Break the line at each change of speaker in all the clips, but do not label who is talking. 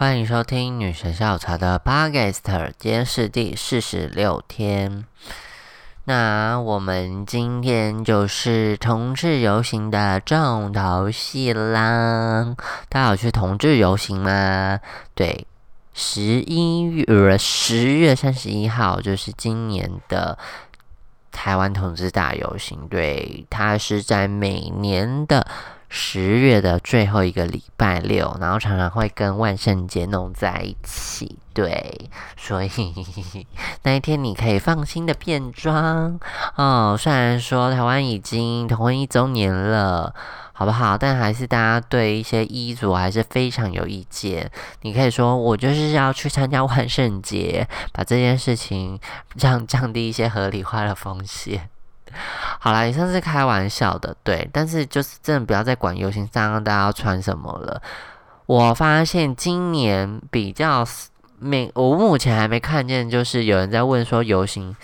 欢迎收听女神下午茶的 p o d c s t 今天是第四十六天。那我们今天就是同志游行的重头戏啦！大家有去同志游行吗？对，十一月十月三十一号就是今年的台湾同志大游行，对，它是在每年的。十月的最后一个礼拜六，然后常常会跟万圣节弄在一起，对，所以 那一天你可以放心的变装哦。虽然说台湾已经同婚一周年了，好不好？但还是大家对一些衣着还是非常有意见。你可以说我就是要去参加万圣节，把这件事情降降低一些合理化的风险。好啦，以上是开玩笑的，对，但是就是真的不要再管游行上大家要穿什么了。我发现今年比较没，我目前还没看见，就是有人在问说游行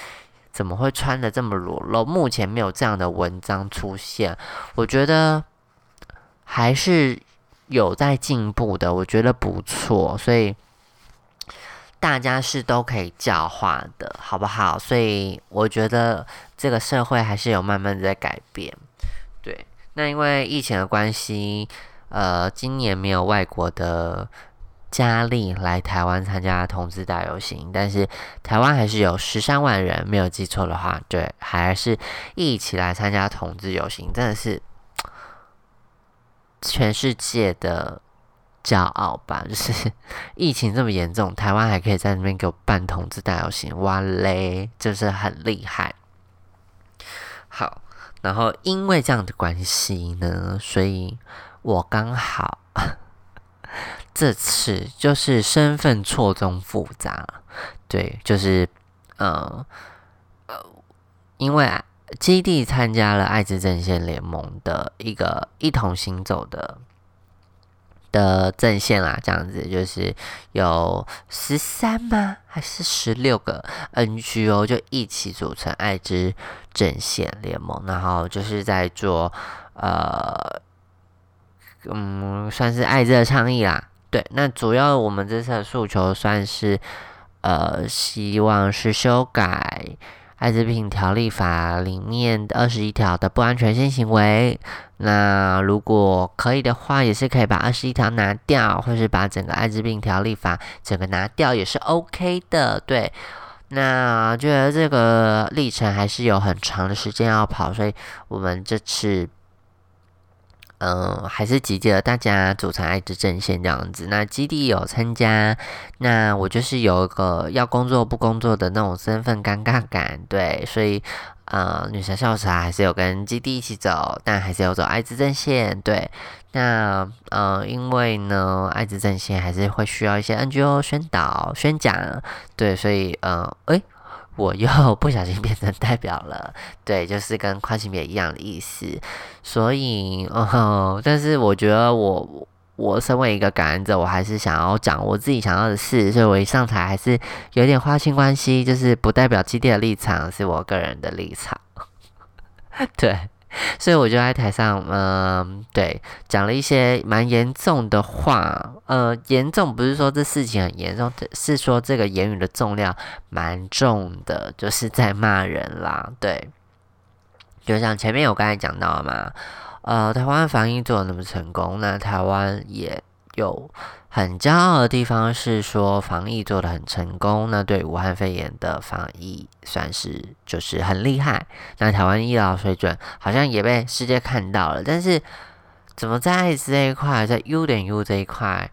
怎么会穿的这么裸露，目前没有这样的文章出现。我觉得还是有在进步的，我觉得不错，所以。大家是都可以教化的，好不好？所以我觉得这个社会还是有慢慢在改变。对，那因为疫情的关系，呃，今年没有外国的佳丽来台湾参加同志大游行，但是台湾还是有十三万人，没有记错的话，对，还是一起来参加同志游行，真的是全世界的。骄傲吧，就是 疫情这么严重，台湾还可以在那边给我办同志大游行，哇嘞，就是很厉害。好，然后因为这样的关系呢，所以我刚好 这次就是身份错综复杂，对，就是呃呃，因为基地参加了爱滋阵线联盟的一个一同行走的。的阵线啦，这样子就是有十三吗？还是十六个 NGO 就一起组成爱之阵线联盟，然后就是在做呃，嗯，算是爱之的倡议啦。对，那主要我们这次的诉求算是呃，希望是修改。艾滋病条例法里面二十一条的不安全性行为，那如果可以的话，也是可以把二十一条拿掉，或是把整个艾滋病条例法整个拿掉，也是 OK 的。对，那觉得这个历程还是有很长的时间要跑，所以我们这次。嗯，还是集结了大家组成爱之阵线这样子。那基地有参加，那我就是有一个要工作不工作的那种身份尴尬感，对，所以呃，女神校茶还是有跟基地一起走，但还是有走爱之阵线，对。那呃，因为呢，爱之阵线还是会需要一些 NGO 宣导宣讲，对，所以呃，诶。我又 不小心变成代表了，对，就是跟跨性别一样的意思，所以，哦，但是我觉得我我身为一个感染者，我还是想要讲我自己想要的事，所以我一上台还是有点花心关系，就是不代表基地的立场，是我个人的立场，对。所以我就在台上，嗯，对，讲了一些蛮严重的话，呃，严重不是说这事情很严重，是说这个言语的重量蛮重的，就是在骂人啦，对。就像前面我刚才讲到嘛，呃，台湾防疫做的那么成功，那台湾也有。很骄傲的地方是说防疫做的很成功，那对武汉肺炎的防疫算是就是很厉害。那台湾医疗水准好像也被世界看到了，但是怎么在艾滋这一块，在 U 点 U 这一块，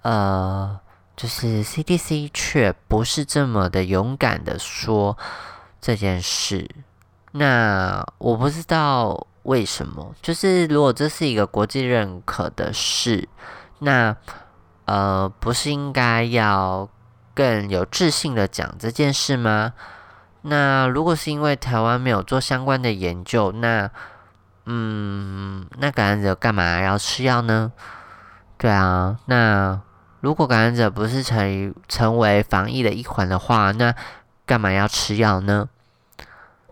呃，就是 CDC 却不是这么的勇敢的说这件事。那我不知道为什么，就是如果这是一个国际认可的事，那。呃，不是应该要更有自信的讲这件事吗？那如果是因为台湾没有做相关的研究，那嗯，那感染者干嘛要吃药呢？对啊，那如果感染者不是成成为防疫的一环的话，那干嘛要吃药呢？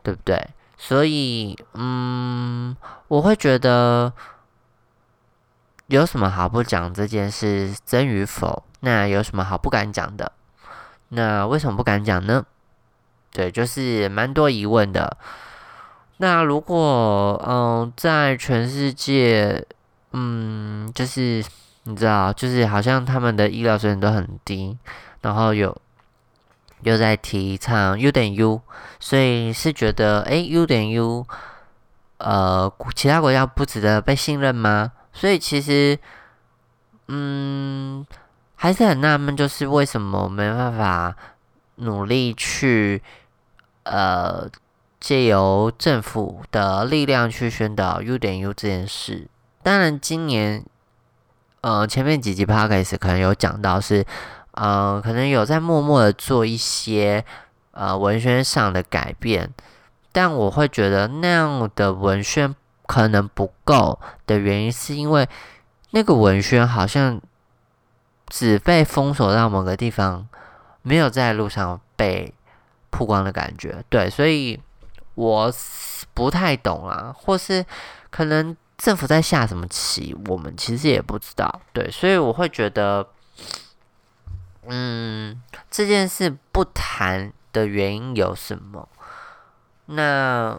对不对？所以，嗯，我会觉得。有什么好不讲这件事真与否？那有什么好不敢讲的？那为什么不敢讲呢？对，就是蛮多疑问的。那如果嗯，在全世界，嗯，就是你知道，就是好像他们的医疗水准都很低，然后有又在提倡 U 等于 U，所以是觉得哎，U 等于 U，呃，其他国家不值得被信任吗？所以其实，嗯，还是很纳闷，就是为什么没办法努力去。呃，借由政府的力量去宣导 U 点 U 这件事。当然，今年呃前面几集 Podcast 可能有讲到是，呃，可能有在默默的做一些呃文宣上的改变，但我会觉得那样的文宣可能不够的原因，是因为那个文宣好像只被封锁到某个地方，没有在路上被。曝光的感觉，对，所以我不太懂啊，或是可能政府在下什么棋，我们其实也不知道，对，所以我会觉得，嗯，这件事不谈的原因有什么？那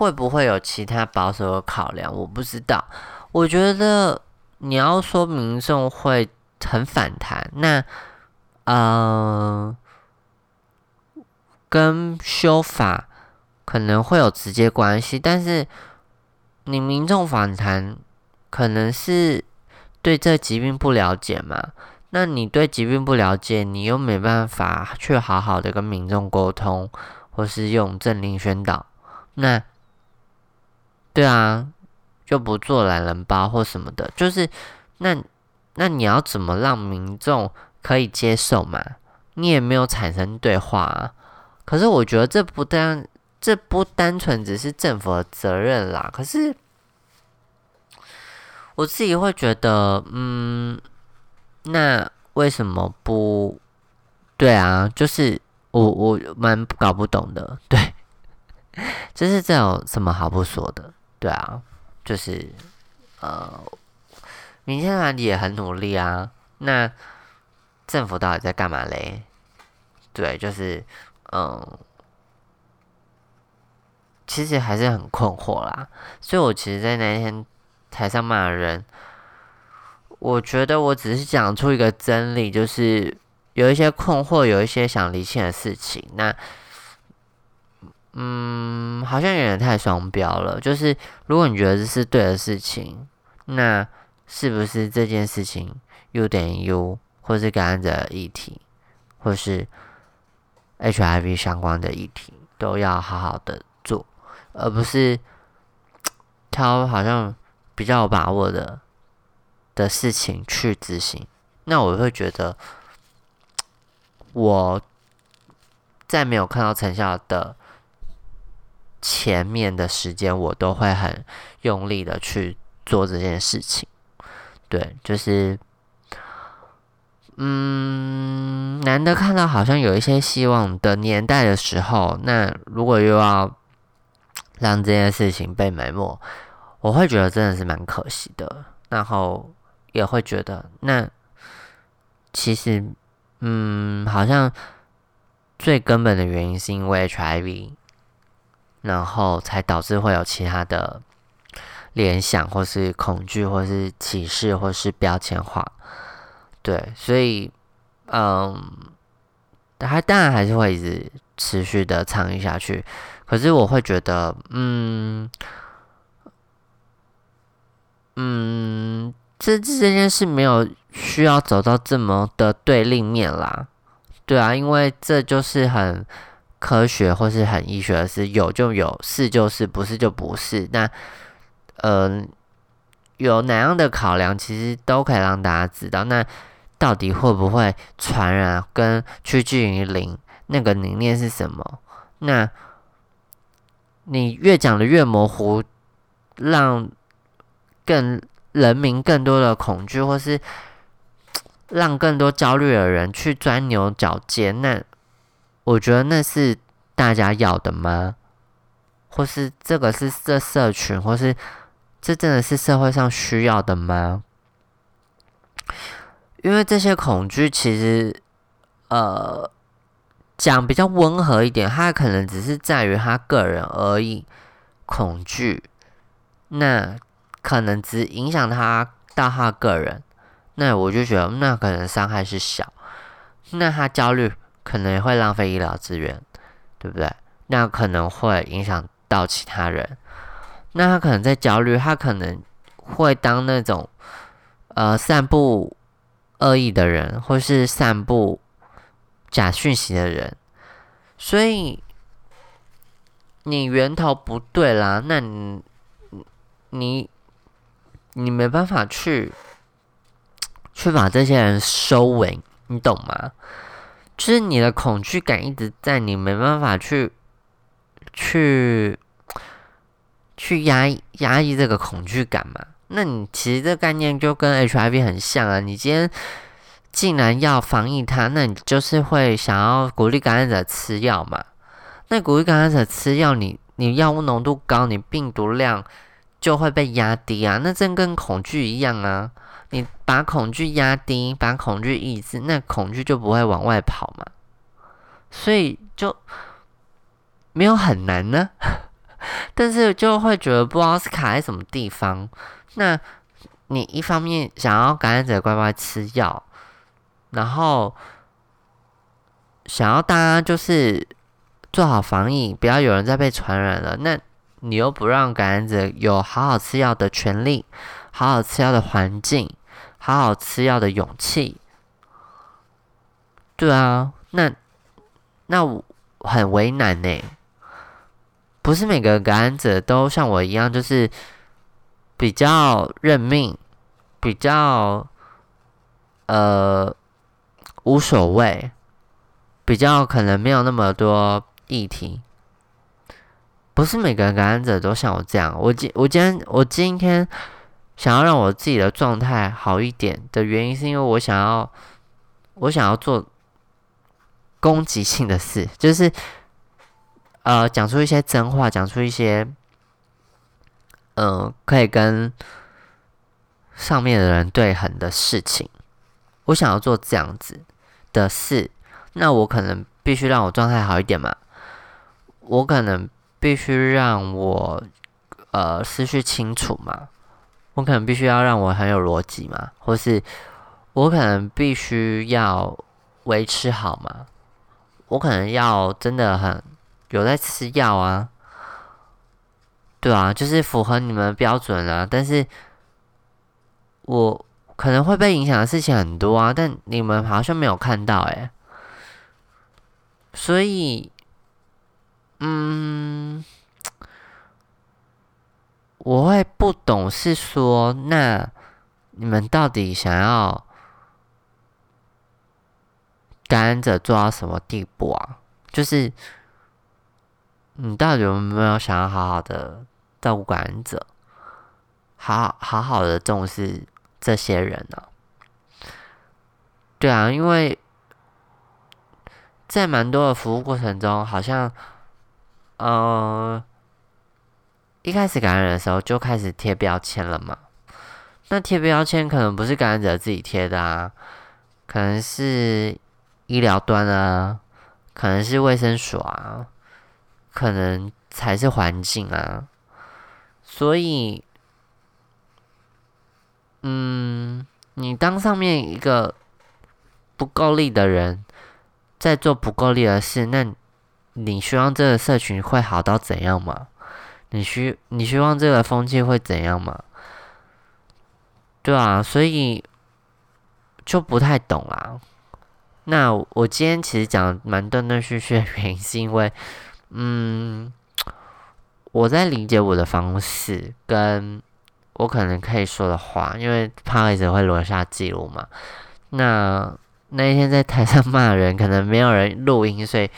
会不会有其他保守的考量？我不知道。我觉得你要说民众会很反弹，那，嗯。跟修法可能会有直接关系，但是你民众反弹可能是对这疾病不了解嘛？那你对疾病不了解，你又没办法去好好的跟民众沟通，或是用政令宣导，那对啊，就不做懒人包或什么的，就是那那你要怎么让民众可以接受嘛？你也没有产生对话啊。可是我觉得这不单这不单纯只是政府的责任啦。可是我自己会觉得，嗯，那为什么不？对啊，就是我我蛮搞不懂的。对，就是这有什么好不说的？对啊，就是呃，民间团体也很努力啊。那政府到底在干嘛嘞？对，就是。嗯，其实还是很困惑啦，所以我其实，在那天台上骂人，我觉得我只是讲出一个真理，就是有一些困惑，有一些想离清的事情。那，嗯，好像有点太双标了。就是如果你觉得这是对的事情，那是不是这件事情 U 点 U，或是感染者议题，或是？HIV 相关的议题都要好好的做，而不是挑好像比较有把握的的事情去执行。那我会觉得，我在没有看到成效的前面的时间，我都会很用力的去做这件事情。对，就是。嗯，难得看到好像有一些希望的年代的时候，那如果又要让这件事情被埋没，我会觉得真的是蛮可惜的。然后也会觉得，那其实，嗯，好像最根本的原因是因为 HIV，然后才导致会有其他的联想，或是恐惧，或是歧视，或是标签化。对，所以，嗯，他当然还是会一直持续的参与下去。可是我会觉得，嗯，嗯，这这件事没有需要走到这么的对立面啦。对啊，因为这就是很科学或是很医学的事，有就有，是就是，不是就不是。那，嗯，有哪样的考量，其实都可以让大家知道。那。到底会不会传染？跟趋近于零那个理念是什么？那你越讲的越模糊，让更人民更多的恐惧，或是让更多焦虑的人去钻牛角尖，那我觉得那是大家要的吗？或是这个是这社群，或是这真的是社会上需要的吗？因为这些恐惧其实，呃，讲比较温和一点，他可能只是在于他个人而已。恐惧，那可能只影响他到他个人，那我就觉得那可能伤害是小。那他焦虑可能也会浪费医疗资源，对不对？那可能会影响到其他人。那他可能在焦虑，他可能会当那种呃散布。恶意的人，或是散布假讯息的人，所以你源头不对啦，那你你你没办法去去把这些人收尾，你懂吗？就是你的恐惧感一直在，你没办法去去去压压抑这个恐惧感嘛。那你其实这概念就跟 HIV 很像啊！你今天竟然要防疫它，那你就是会想要鼓励感染者吃药嘛？那鼓励感染者吃药，你你药物浓度高，你病毒量就会被压低啊！那这跟恐惧一样啊！你把恐惧压低，把恐惧抑制，那恐惧就不会往外跑嘛？所以就没有很难呢，但是就会觉得不知道是卡在什么地方。那你一方面想要感染者乖乖吃药，然后想要大家就是做好防疫，不要有人再被传染了。那你又不让感染者有好好吃药的权利，好好吃药的环境，好好吃药的勇气。对啊，那那我很为难呢。不是每个感染者都像我一样，就是。比较认命，比较呃无所谓，比较可能没有那么多议题。不是每个感染者都像我这样。我今我今天我今天想要让我自己的状态好一点的原因，是因为我想要我想要做攻击性的事，就是呃讲出一些真话，讲出一些。嗯，可以跟上面的人对狠的事情，我想要做这样子的事，那我可能必须让我状态好一点嘛。我可能必须让我呃思绪清楚嘛。我可能必须要让我很有逻辑嘛，或是我可能必须要维持好嘛。我可能要真的很有在吃药啊。对啊，就是符合你们的标准啊，但是我可能会被影响的事情很多啊，但你们好像没有看到哎，所以，嗯，我会不懂是说，那你们到底想要感染者做到什么地步啊？就是你到底有没有想要好好的？照顾感染者，好好好的重视这些人呢？对啊，因为在蛮多的服务过程中，好像，呃，一开始感染的时候就开始贴标签了嘛。那贴标签可能不是感染者自己贴的啊，可能是医疗端啊，可能是卫生所啊，可能才是环境啊。所以，嗯，你当上面一个不够力的人，在做不够力的事，那你希望这个社群会好到怎样吗？你希你希望这个风气会怎样吗？对啊，所以就不太懂啦。那我今天其实讲蛮断断续续的原因，是因为，嗯。我在理解我的方式，跟我可能可以说的话，因为怕一直会留下记录嘛。那那一天在台上骂人，可能没有人录音，所以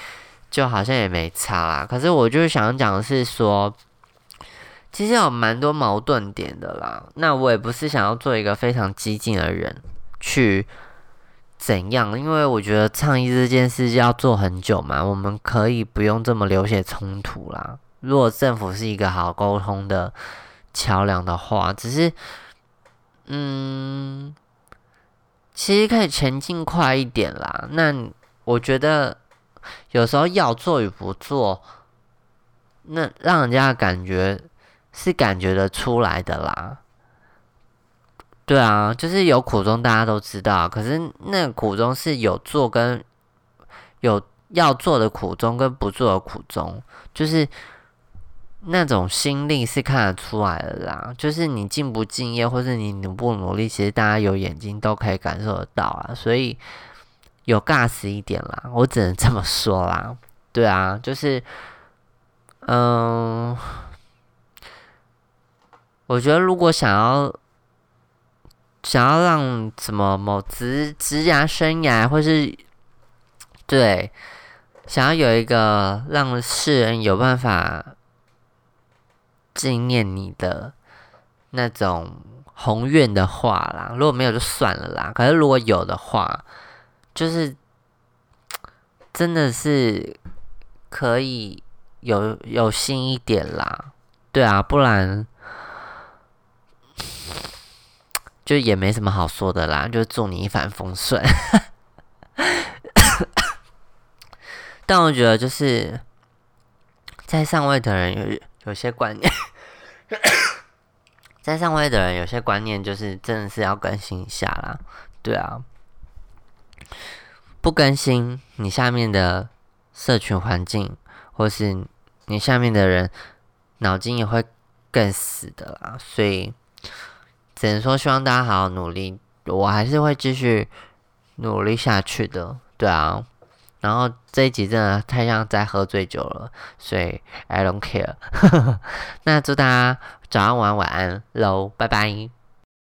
就好像也没差啦。可是我就是想讲的是说，其实有蛮多矛盾点的啦。那我也不是想要做一个非常激进的人去怎样，因为我觉得倡议这件事要做很久嘛，我们可以不用这么流血冲突啦。如果政府是一个好沟通的桥梁的话，只是，嗯，其实可以前进快一点啦。那我觉得有时候要做与不做，那让人家感觉是感觉得出来的啦。对啊，就是有苦衷，大家都知道。可是那苦衷是有做跟有要做的苦衷跟不做的苦衷，就是那种心力是看得出来的啦。就是你敬不敬业，或是你努不努力，其实大家有眼睛都可以感受得到啊。所以有尬死一点啦，我只能这么说啦。对啊，就是嗯，我觉得如果想要。想要让什么某职职涯生涯，或是对，想要有一个让世人有办法纪念你的那种宏愿的话啦，如果没有就算了啦。可是如果有的话，就是 真的是可以有有心一点啦，对啊，不然。就也没什么好说的啦，就祝你一帆风顺。但我觉得就是在上位的人有有些观念，在上位的人有些观念就是真的是要更新一下啦。对啊，不更新，你下面的社群环境或是你下面的人脑筋也会更死的啦。所以。只能说希望大家好好努力，我还是会继续努力下去的，对啊。然后这一集真的太像在喝醉酒了，所以 I don't care。那祝大家早安、晚安、晚安喽，拜拜。